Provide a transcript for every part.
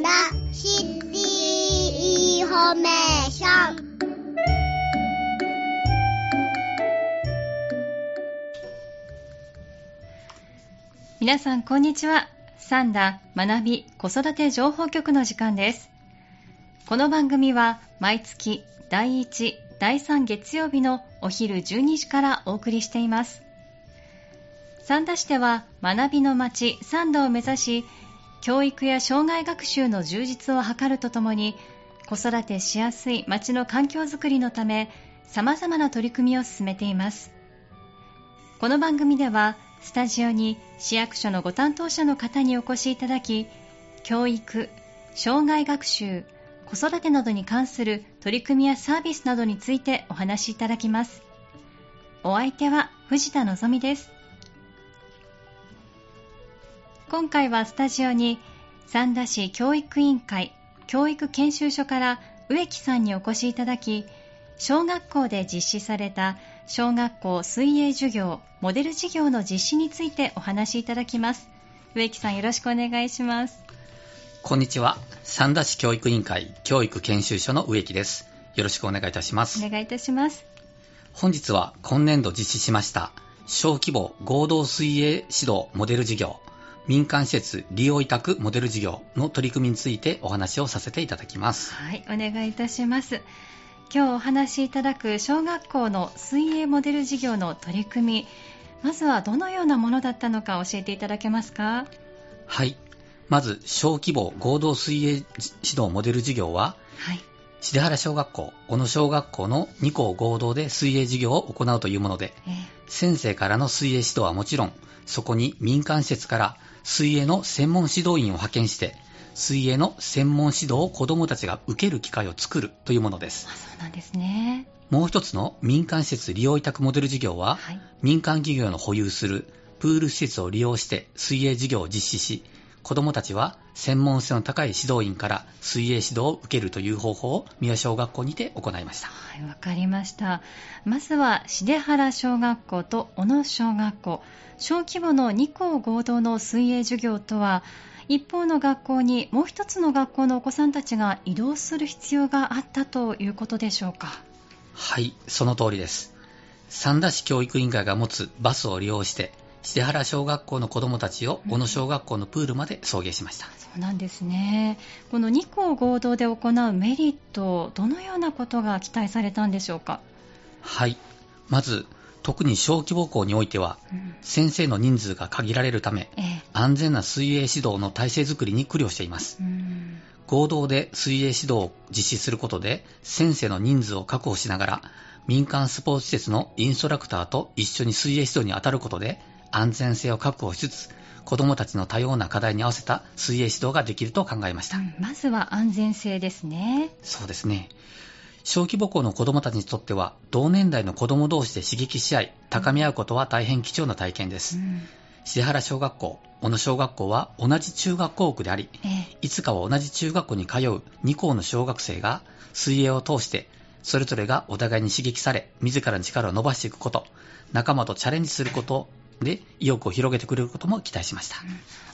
んだシティインフォメーション。皆さんこんにちは。さんだ学び子育て情報局の時間です。この番組は毎月第1第3月曜日のお昼12時からお送りしています。三田市では学びの街三田を目指し教育や障害学習の充実を図るとともに子育てしやすい街の環境づくりのため様々な取り組みを進めています。この番組ではスタジオに市役所のご担当者の方にお越しいただき教育、障害学習、子育てなどに関する取り組みやサービスなどについてお話しいただきます。お相手は藤田望です。今回はスタジオに三田市教育委員会教育研修所から植木さんにお越しいただき小学校で実施された小学校水泳授業モデル事業の実施についてお話しいただきます。植木さんよろしくお願いします。こんにちは。三田市教育委員会教育研修所の植木です。よろしくお願いいたします。お願いいたします。本日は今年度実施しました小規模合同水泳指導モデル事業民間施設利用委託モデル事業の取り組みについてお話をさせていただきます。はいお願いいたします。今日お話しいただく小学校の水泳モデル事業の取り組みまずはどのようなものだったのか教えていただけますか？はい。まず小規模合同水泳指導モデル事業は、はい、重原小学校小野小学校の2校合同で水泳授業を行うというもので、えー、先生からの水泳指導はもちろんそこに民間施設から水泳の専門指導員を派遣して水泳の専門指導を子どもたちが受ける機会を作るというものです。そうなんですね。もう一つの民間施設利用委託モデル事業は、はい、民間企業の保有するプール施設を利用して水泳事業を実施し子どもたちは専門性の高い指導員から水泳指導を受けるという方法を三輪小学校にて行いました。はいわかりました。まずは重原小学校と小野小学校。小規模の2校合同の水泳授業とは一方の学校にもう一つの学校のお子さんたちが移動する必要があったということでしょうか。はいその通りです。三田市教育委員会が持つバスを利用して重原小学校の子どもたちを小野小学校のプールまで送迎しました、うん、そうなんですね。この2校合同で行うメリットどのようなことが期待されたんでしょうか？はい。まず特に小規模校においては、うん、先生の人数が限られるため、ええ、安全な水泳指導の体制づくりに苦慮しています、うん、合同で水泳指導を実施することで先生の人数を確保しながら民間スポーツ施設のインストラクターと一緒に水泳指導に当たることで安全性を確保しつつ子どもたちの多様な課題に合わせた水泳指導ができると考えました、うん、まずは安全性ですね。そうですね。小規模校の子どもたちにとっては同年代の子ども同士で刺激し合い高め合うことは大変貴重な体験です、うん、重原小学校小野小学校は同じ中学校区であり、ええ、いつかは同じ中学校に通う2校の小学生が水泳を通してそれぞれがお互いに刺激され自らの力を伸ばしていくこと仲間とチャレンジすることで意欲を広げてくれることも期待しました、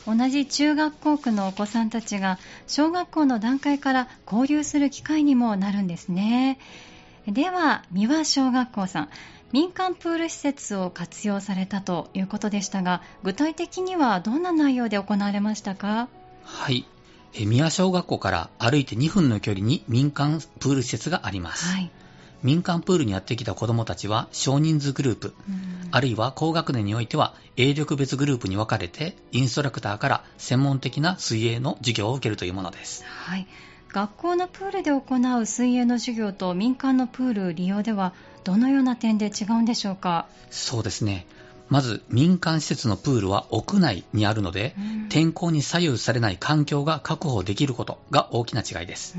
うん、同じ中学校区のお子さんたちが小学校の段階から交流する機会にもなるんですね。では三輪小学校さん。民間プール施設を活用されたということでしたが具体的にはどんな内容で行われましたか？はい。三輪小学校から歩いて2分の距離に民間プール施設があります、はい民間プールにやってきた子どもたちは少人数グループ、あるいは高学年においては泳力別グループに分かれてインストラクターから専門的な水泳の授業を受けるというものです。はい、学校のプールで行う水泳の授業と民間のプール利用ではどのような点で違うんでしょうか？そうですね。まず民間施設のプールは屋内にあるので、天候に左右されない環境が確保できることが大きな違いです。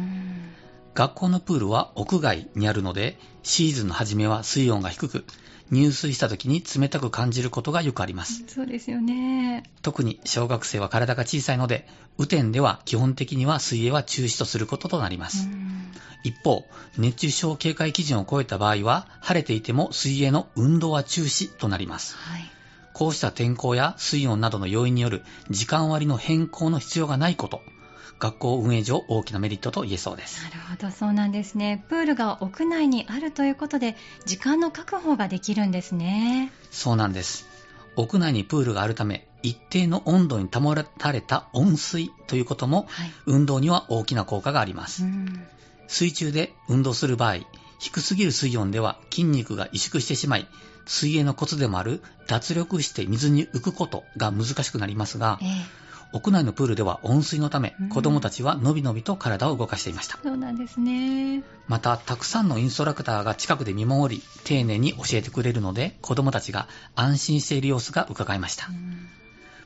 学校のプールは屋外にあるので、シーズンの初めは水温が低く、入水した時に冷たく感じることがよくあります。そうですよね。特に小学生は体が小さいので、雨天では基本的には水泳は中止とすることとなります。一方、熱中症警戒基準を超えた場合は、晴れていても水泳の運動は中止となります。はい、こうした天候や水温などの要因による時間割の変更の必要がないこと、学校運営上大きなメリットと言えそうです。なるほどそうなんですね。プールが屋内にあるということで時間の確保ができるんですね。そうなんです。屋内にプールがあるため一定の温度に保たれた温水ということも、はい、運動には大きな効果があります、水中で運動する場合低すぎる水温では筋肉が萎縮してしまい水泳のコツでもある脱力して水に浮くことが難しくなりますが、えー、屋内のプールでは温水のため、うん、子供たちはのびのびと体を動かしていました。そうなんですね。またたくさんのインストラクターが近くで見守り丁寧に教えてくれるので子供たちが安心している様子が伺えました、うん、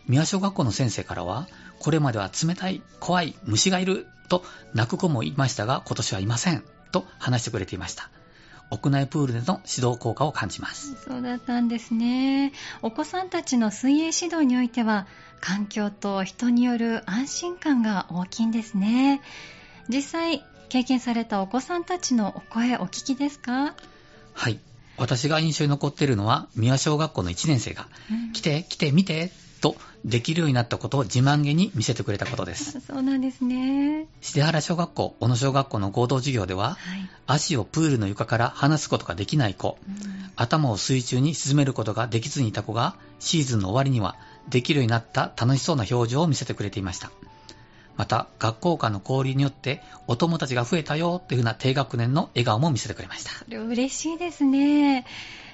宮小学校の先生からはこれまでは冷たい怖い虫がいると泣く子もいましたが今年はいませんと話してくれていました屋内プールでの指導効果を感じます。そうだったんですね。お子さんたちの水泳指導においては環境と人による安心感が大きいんですね。実際経験されたお子さんたちのお声お聞きですか？はい。私が印象に残っているのは宮小学校の1年生が、うん、来て来て見てとできるようになったことを自慢げに見せてくれたことです。そうなんですね。重原小学校、小野小学校の合同授業では、はい、足をプールの床から離すことができない子、うん、頭を水中に沈めることができずにいた子が、シーズンの終わりにはできるようになった楽しそうな表情を見せてくれていました。また、学校間の交流によってお友達が増えたよっていうふうな低学年の笑顔も見せてくれました。嬉しいですね。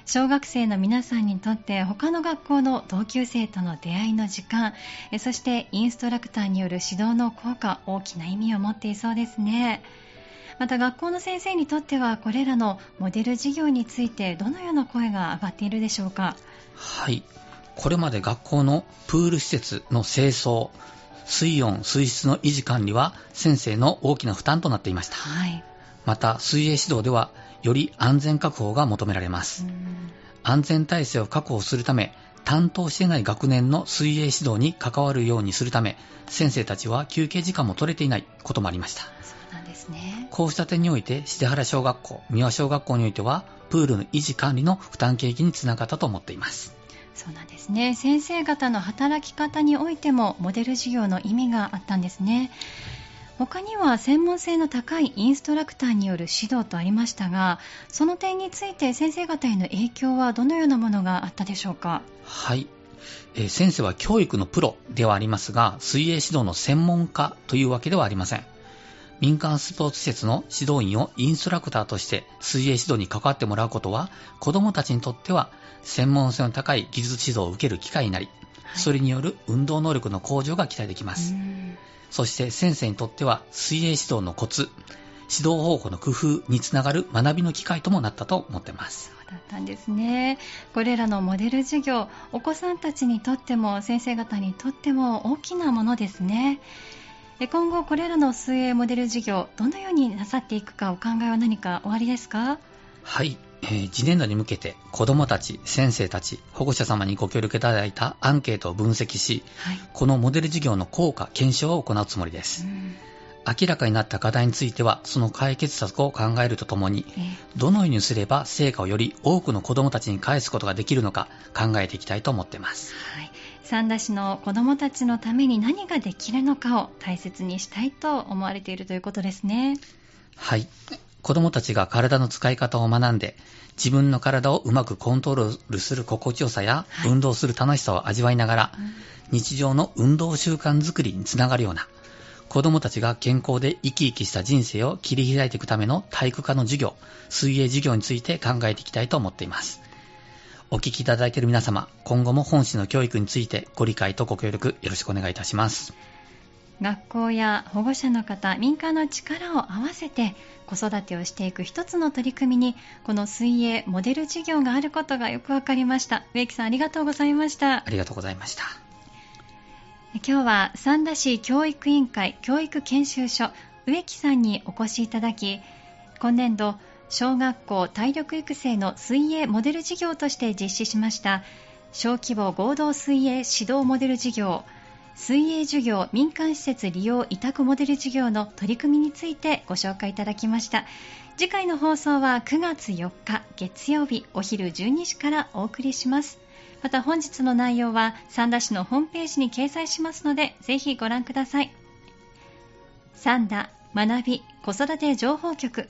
小学生の皆さんにとって他の学校の同級生との出会いの時間そしてインストラクターによる指導の効果大きな意味を持っていそうですね。また学校の先生にとってはこれらのモデル事業についてどのような声が上がっているでしょうか？はい。これまで学校のプール施設の清掃水温水質の維持管理は先生の大きな負担となっていました、はい、また水泳指導ではより安全確保が求められます。安全体制を確保するため、担当していない学年の水泳指導に関わるようにするため、先生たちは休憩時間も取れていないこともありました。そうなんですね。こうした点において、重原小学校、三輪小学校においては、プールの維持管理の負担軽減につながったと思っています。そうなんですね。先生方の働き方においても、モデル授業の意味があったんですね。他には専門性の高いインストラクターによる指導とありましたがその点について先生方への影響はどのようなものがあったでしょうか？はい、えー、先生は教育のプロではありますが水泳指導の専門家というわけではありません。民間スポーツ施設の指導員をインストラクターとして水泳指導に関わってもらうことは子どもたちにとっては専門性の高い技術指導を受ける機会になり、はい、それによる運動能力の向上が期待できますそして先生にとっては水泳指導のコツ、指導方法の工夫につながる学びの機会ともなったと思っています。そうだったんですね。これらのモデル授業、お子さんたちにとっても先生方にとっても大きなものですね。今後これらの水泳モデル授業、どのようになさっていくかお考えは何かおありですか？はい。えー、次年度に向けて子どもたち、先生たち、保護者様にご協力いただいたアンケートを分析し、はい、このモデル事業の効果、検証を行うつもりです。明らかになった課題については、その解決策を考えるとともに、どのようにすれば成果をより多くの子どもたちに返すことができるのか考えていきたいと思っています。はい、三田市の子どもたちのために何ができるのかを大切にしたいと思われているということですね。はい。子供たちが体の使い方を学んで、自分の体をうまくコントロールする心地よさや、はい、運動する楽しさを味わいながら、うん、日常の運動習慣づくりにつながるような、子供たちが健康で生き生きした人生を切り開いていくための体育科の授業、水泳授業について考えていきたいと思っています。お聞きいただいている皆様、今後も本市の教育についてご理解とご協力よろしくお願いいたします。学校や保護者の方、民間の力を合わせて子育てをしていく一つの取り組みにこの水泳モデル事業があることがよくわかりました。植木さんありがとうございました。ありがとうございました。今日は三田市教育委員会教育研修所植木さんにお越しいただき今年度小学校体力育成の水泳モデル事業として実施しました。小規模合同水泳指導モデル事業。水泳授業民間施設利用委託モデル事業の取り組みについてご紹介いただきました。次回の放送は9月4日月曜日お昼12時からお送りします。また本日の内容は三田市のホームページに掲載しますのでぜひご覧ください。三田学び子育て情報局。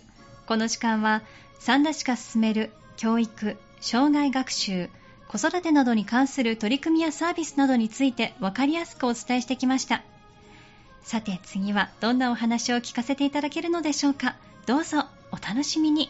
この時間は三田市が進める教育障害学習子育てなどに関する取り組みやサービスなどについて分かりやすくお伝えしてきました。さて次はどんなお話を聞かせていただけるのでしょうか？どうぞお楽しみに。